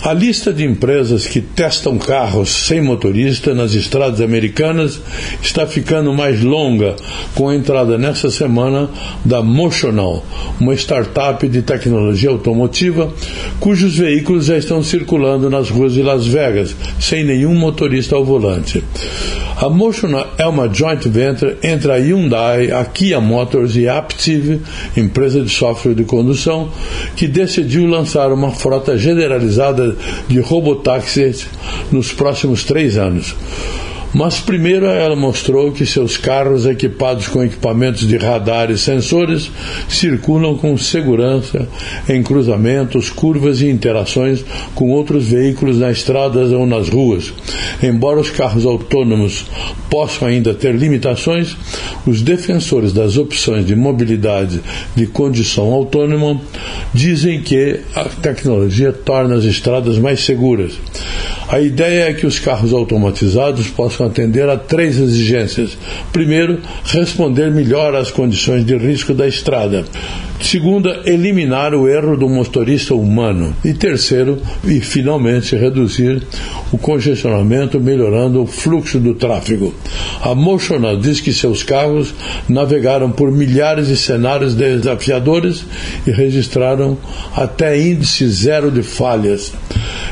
A lista de empresas que testam carros sem motorista nas estradas americanas está ficando mais longa com a entrada nesta semana da Motional, uma startup de tecnologia automotiva cujos veículos já estão circulando nas ruas de Las Vegas sem nenhum motorista ao volante. A Motional é uma joint venture entre a Hyundai, a Kia Motors e a Aptiv, empresa de software de condução, que decidiu lançar uma frota generalizada de robotáxis nos próximos três anos. Mas primeiro ela mostrou que seus carros equipados com equipamentos de radar e sensores circulam com segurança em cruzamentos, curvas e interações com outros veículos nas estradas ou nas ruas. Embora os carros autônomos possam ainda ter limitações, os defensores das opções de mobilidade de condição autônoma dizem que a tecnologia torna as estradas mais seguras. A ideia é que os carros automatizados possam atender a três exigências. Primeiro, responder melhor às condições de risco da estrada. Segunda, eliminar o erro do motorista humano. E terceiro, e finalmente reduzir o congestionamento, melhorando o fluxo do tráfego. A Motional diz que seus carros navegaram por milhares de cenários desafiadores e registraram até índice zero de falhas.